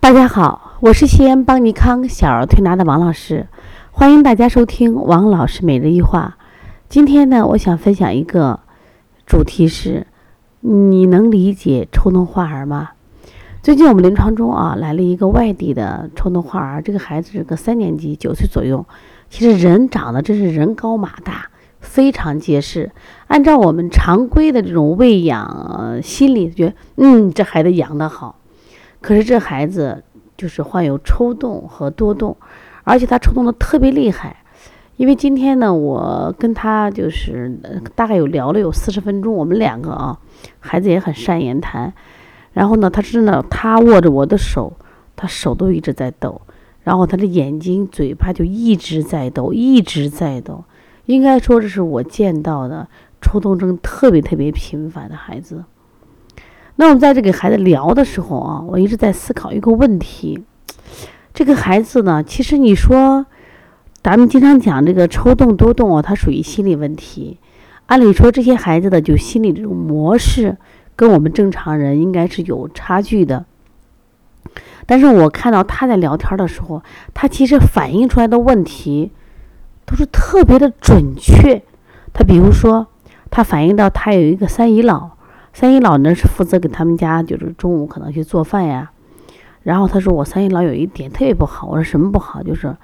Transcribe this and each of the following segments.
大家好，我是西安邦尼康小儿推拿的王老师，欢迎大家收听王老师每日一话。今天呢，我想分享一个主题是：你能理解抽动患儿吗？最近我们临床中啊来了一个外地的抽动患儿，这个孩子是个三年级，九岁左右。其实人长得真是人高马大，非常结实。按照我们常规的这种喂养心理，觉得嗯，这孩子养得好。可是这孩子就是患有抽动和多动，而且他抽动的特别厉害。因为今天呢，我跟他就是大概有聊了有四十分钟，我们两个啊，孩子也很善言谈。然后呢，他真的，他握着我的手，他手都一直在抖，然后他的眼睛、嘴巴就一直在抖，一直在抖。应该说这是我见到的抽动症特别特别频繁的孩子。那我们在这给孩子聊的时候啊，我一直在思考一个问题：这个孩子呢，其实你说，咱们经常讲这个抽动多动啊，它属于心理问题。按理说，这些孩子的就心理这种模式，跟我们正常人应该是有差距的。但是我看到他在聊天的时候，他其实反映出来的问题都是特别的准确。他比如说，他反映到他有一个三姨姥。三姨姥呢是负责给他们家，就是中午可能去做饭呀。然后他说我三姨姥有一点特别不好，我说什么不好？就是，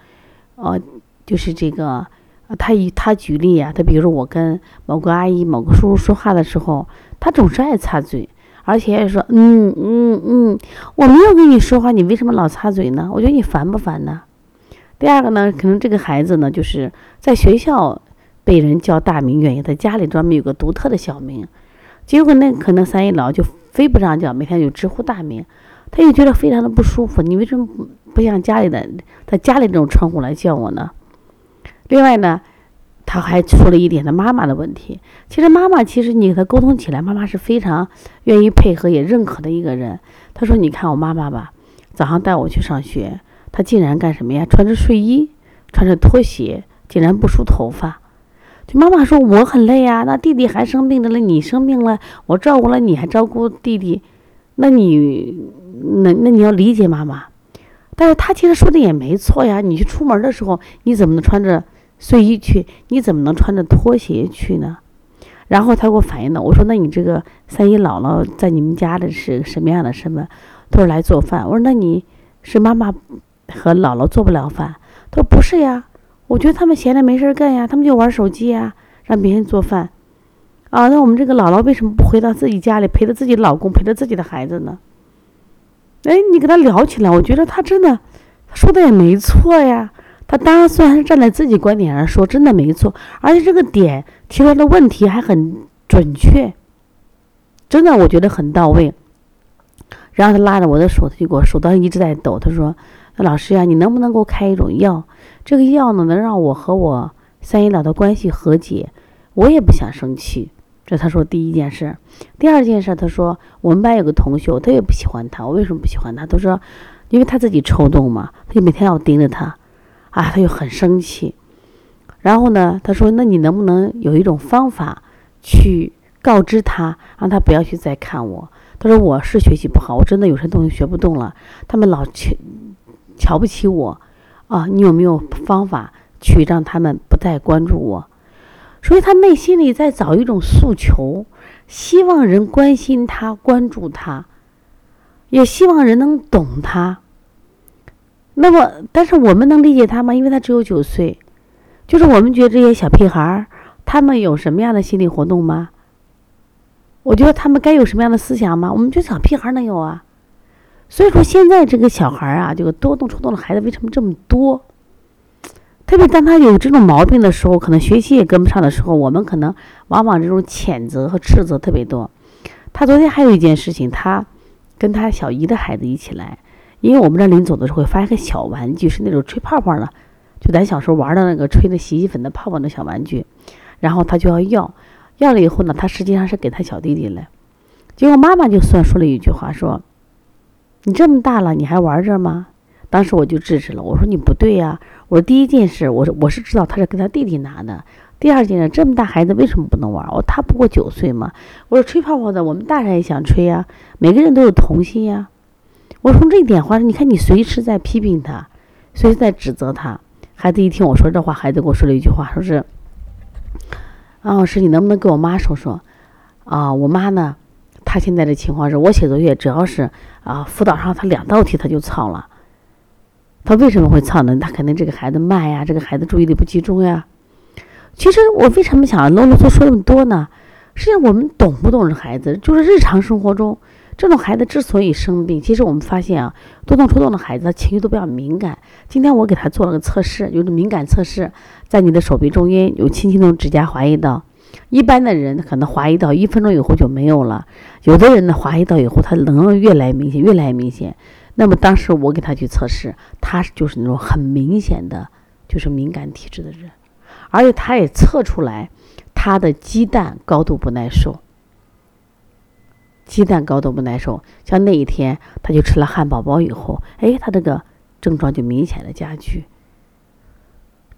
呃，就是这个，他以他举例啊，他比如说我跟某个阿姨、某个叔叔说话的时候，他总是爱插嘴，而且说嗯嗯嗯，我没有跟你说话，你为什么老插嘴呢？我觉得你烦不烦呢？第二个呢，可能这个孩子呢，就是在学校被人叫大名，远扬在家里专门有个独特的小名。结果那可能三姨姥就非不让叫，每天就直呼大名，他就觉得非常的不舒服。你为什么不不像家里的他家里这种称呼来叫我呢？另外呢，他还说了一点他妈妈的问题。其实妈妈其实你和他沟通起来，妈妈是非常愿意配合也认可的一个人。他说：“你看我妈妈吧，早上带我去上学，她竟然干什么呀？穿着睡衣，穿着拖鞋，竟然不梳头发。”就妈妈说我很累呀，那弟弟还生病着了，你生病了，我照顾了你，还照顾弟弟，那你那那你要理解妈妈。但是他其实说的也没错呀，你去出门的时候，你怎么能穿着睡衣去？你怎么能穿着拖鞋去呢？然后他给我反映的，我说那你这个三姨姥姥在你们家的是什么样的身份？他说来做饭。我说那你是妈妈和姥姥做不了饭？他说不是呀。我觉得他们闲着没事干呀，他们就玩手机呀，让别人做饭，啊，那我们这个姥姥为什么不回到自己家里陪着自己老公，陪着自己的孩子呢？哎，你跟他聊起来，我觉得他真的他说的也没错呀。他当然虽然是站在自己观点上说，真的没错，而且这个点提出来的问题还很准确，真的我觉得很到位。然后他拉着我的手，他就给我手当时一直在抖，他说。老师呀，你能不能给我开一种药？这个药呢，能让我和我三姨姥的关系和解，我也不想生气。这他说第一件事。第二件事，他说我们班有个同学，我特别不喜欢他。我为什么不喜欢他？他说，因为他自己抽动嘛，他就每天要盯着他，啊，他就很生气。然后呢，他说，那你能不能有一种方法去告知他，让他不要去再看我？他说我是学习不好，我真的有些东西学不动了，他们老去。瞧不起我，啊，你有没有方法去让他们不再关注我？所以他内心里在找一种诉求，希望人关心他、关注他，也希望人能懂他。那么，但是我们能理解他吗？因为他只有九岁，就是我们觉得这些小屁孩儿，他们有什么样的心理活动吗？我觉得他们该有什么样的思想吗？我们觉得小屁孩能有啊？所以说，现在这个小孩啊，这个多动冲动的孩子为什么这么多？特别当他有这种毛病的时候，可能学习也跟不上的时候，我们可能往往这种谴责和斥责特别多。他昨天还有一件事情，他跟他小姨的孩子一起来，因为我们这临走的时候会发一个小玩具，是那种吹泡泡的，就咱小时候玩的那个吹的洗衣粉的泡泡的小玩具，然后他就要要，要了以后呢，他实际上是给他小弟弟了，结果妈妈就算说了一句话说。你这么大了，你还玩这吗？当时我就制止了，我说你不对呀。我说第一件事，我说我是知道他是跟他弟弟拿的。第二件事，这么大孩子为什么不能玩？我他不过九岁嘛。我说吹泡泡的，我们大人也想吹呀，每个人都有童心呀。我从这一点话，你看你随时在批评他，随时在指责他。孩子一听我说这话，孩子给我说了一句话，说是：“啊，老师，你能不能跟我妈说说？啊，我妈呢，他现在的情况是我写作业，只要是啊辅导上他两道题，他就操了。他为什么会操呢？他肯定这个孩子慢呀，这个孩子注意力不集中呀。其实我为什么想啰啰嗦嗦那么多呢？实际上我们懂不懂这孩子？就是日常生活中。”这种孩子之所以生病，其实我们发现啊，多动抽动的孩子情绪都比较敏感。今天我给他做了个测试，就是敏感测试，在你的手臂中间有轻轻的指甲划一道。一般的人可能划一道，一分钟以后就没有了；有的人呢，划一道以后，他能量越来越明显，越来越明显。那么当时我给他去测试，他就是那种很明显的，就是敏感体质的人，而且他也测出来他的鸡蛋高度不耐受。鸡蛋高度不耐受，像那一天他就吃了汉堡包以后，哎，他这个症状就明显的加剧。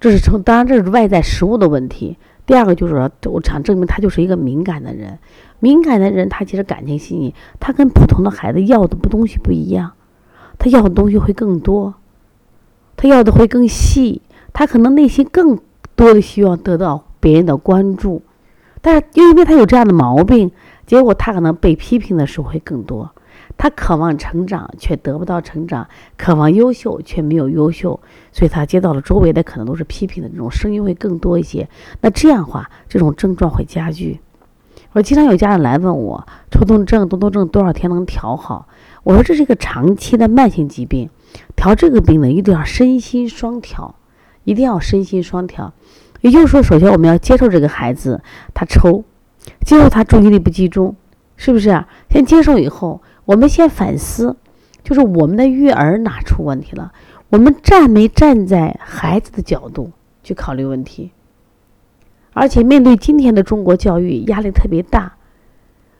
这是从当然这是外在食物的问题。第二个就是说，我想证明他就是一个敏感的人。敏感的人他其实感情细腻，他跟普通的孩子要的不东西不一样，他要的东西会更多，他要的会更细，他可能内心更多的需要得到别人的关注，但是因为他有这样的毛病。结果他可能被批评的时候会更多，他渴望成长却得不到成长，渴望优秀却没有优秀，所以他接到了周围的可能都是批评的这种声音会更多一些。那这样的话，这种症状会加剧。我经常有家长来问我，抽动症、多动症多少天能调好？我说这是一个长期的慢性疾病，调这个病呢，一定要身心双调，一定要身心双调。也就是说，首先我们要接受这个孩子他抽。接受他注意力不集中，是不是？先接受以后，我们先反思，就是我们的育儿哪出问题了？我们站没站在孩子的角度去考虑问题？而且面对今天的中国教育，压力特别大，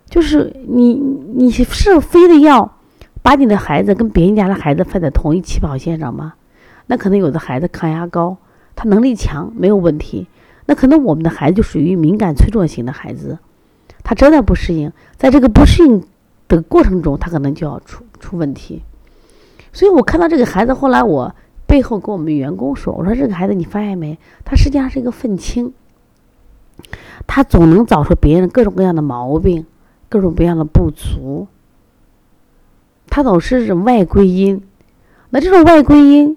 就是你你是非得要把你的孩子跟别人家的孩子放在同一起跑线上吗？那可能有的孩子抗压高，他能力强，没有问题。那可能我们的孩子就属于敏感脆弱型的孩子，他真的不适应，在这个不适应的过程中，他可能就要出出问题。所以我看到这个孩子，后来我背后跟我们员工说：“我说这个孩子，你发现没？他实际上是一个愤青，他总能找出别人各种各样的毛病，各种各样的不足，他总是外归因。那这种外归因。”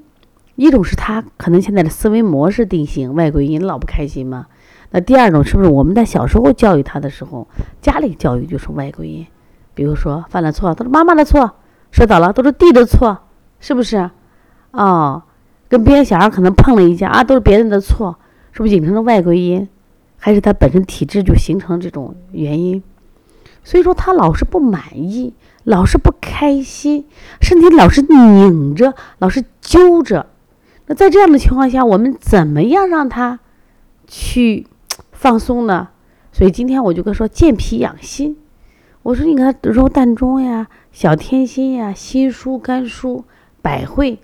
一种是他可能现在的思维模式定型，外归因老不开心嘛？那第二种是不是我们在小时候教育他的时候，家里教育就是外归因？比如说犯了错都是妈妈的错，摔倒了都是弟的错，是不是？哦，跟别的小孩可能碰了一下啊，都是别人的错，是不是引成了外归因？还是他本身体质就形成这种原因？所以说他老是不满意，老是不开心，身体老是拧着，老是揪着。那在这样的情况下，我们怎么样让他去放松呢？所以今天我就跟说健脾养心。我说你看揉膻中呀、小天心呀、心舒肝舒、百会，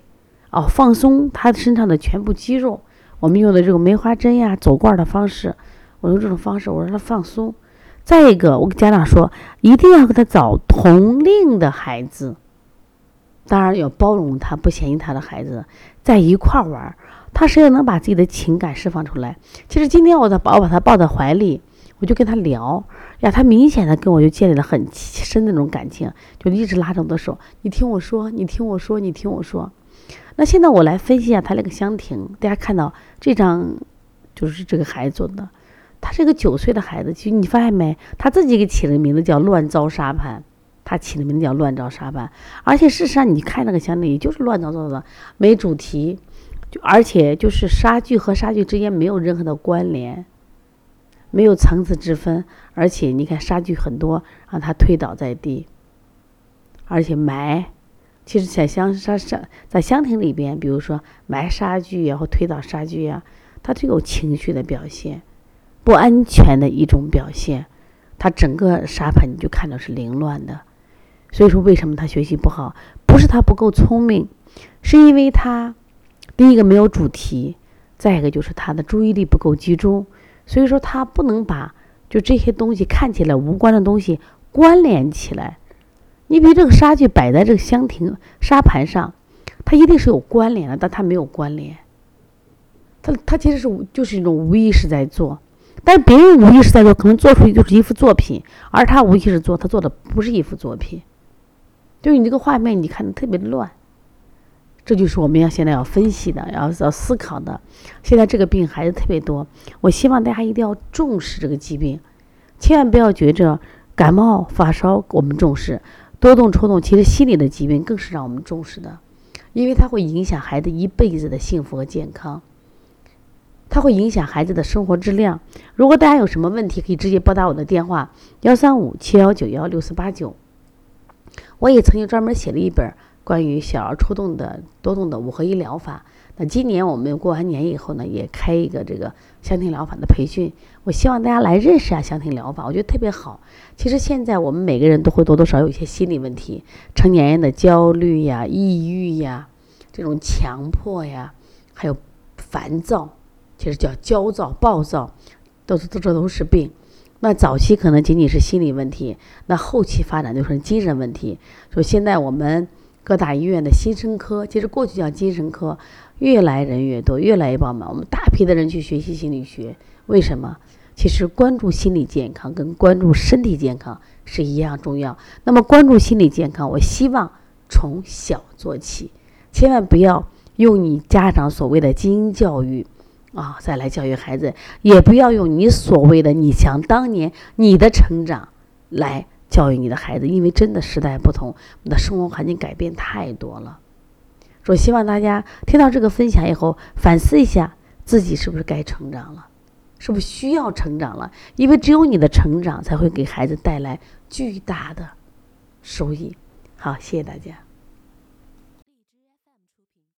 哦，放松他身上的全部肌肉。我们用的这个梅花针呀、走罐的方式，我用这种方式，我让他放松。再一个，我给家长说，一定要给他找同龄的孩子。当然要包容他，不嫌弃他的孩子，在一块儿玩，他实际能把自己的情感释放出来。其实今天我的宝把他抱在怀里，我就跟他聊呀，他明显的跟我就建立了很深的那种感情，就一直拉着我的手，你听我说，你听我说，你听我说。那现在我来分析一下他那个香亭，大家看到这张就是这个孩子做的，他是一个九岁的孩子，其实你发现没，他自己给起了个名字叫乱糟沙盘。他起的名字叫乱糟沙盘，而且事实上你看那个箱里就是乱糟糟的，没主题，就而且就是沙具和沙具之间没有任何的关联，没有层次之分，而且你看沙具很多，让他推倒在地，而且埋，其实在香沙沙在香亭里边，比如说埋沙具呀或推倒沙具呀，它就有情绪的表现，不安全的一种表现，它整个沙盘你就看到是凌乱的。所以说，为什么他学习不好？不是他不够聪明，是因为他第一个没有主题，再一个就是他的注意力不够集中。所以说，他不能把就这些东西看起来无关的东西关联起来。你比如这个沙具摆在这个香亭沙盘上，它一定是有关联的，但它没有关联。它它其实是就是一种无意识在做，但别人无意识在做，可能做出就是一幅作品，而他无意识做，他做的不是一幅作品。就是你这个画面，你看的特别乱。这就是我们要现在要分析的，要要思考的。现在这个病孩子特别多，我希望大家一定要重视这个疾病，千万不要觉着感冒发烧我们重视，多动抽动，其实心理的疾病更是让我们重视的，因为它会影响孩子一辈子的幸福和健康，它会影响孩子的生活质量。如果大家有什么问题，可以直接拨打我的电话幺三五七幺九幺六四八九。我也曾经专门写了一本。关于小儿抽动的多动的五合一疗法，那今年我们过完年以后呢，也开一个这个香庭疗法的培训。我希望大家来认识下香庭疗法，我觉得特别好。其实现在我们每个人都会多多少有一些心理问题，成年人的焦虑呀、抑郁呀、这种强迫呀，还有烦躁，其实叫焦躁、暴躁，都是这这都是病。那早期可能仅仅是心理问题，那后期发展就是精神问题。说现在我们。各大医院的新生科，其实过去叫精神科，越来人越多，越来越饱满。我们大批的人去学习心理学，为什么？其实关注心理健康跟关注身体健康是一样重要。那么关注心理健康，我希望从小做起，千万不要用你家长所谓的精英教育啊，再来教育孩子，也不要用你所谓的你想当年你的成长来。教育你的孩子，因为真的时代不同，我们的生活环境改变太多了。说希望大家听到这个分享以后，反思一下自己是不是该成长了，是不是需要成长了？因为只有你的成长，才会给孩子带来巨大的收益。好，谢谢大家。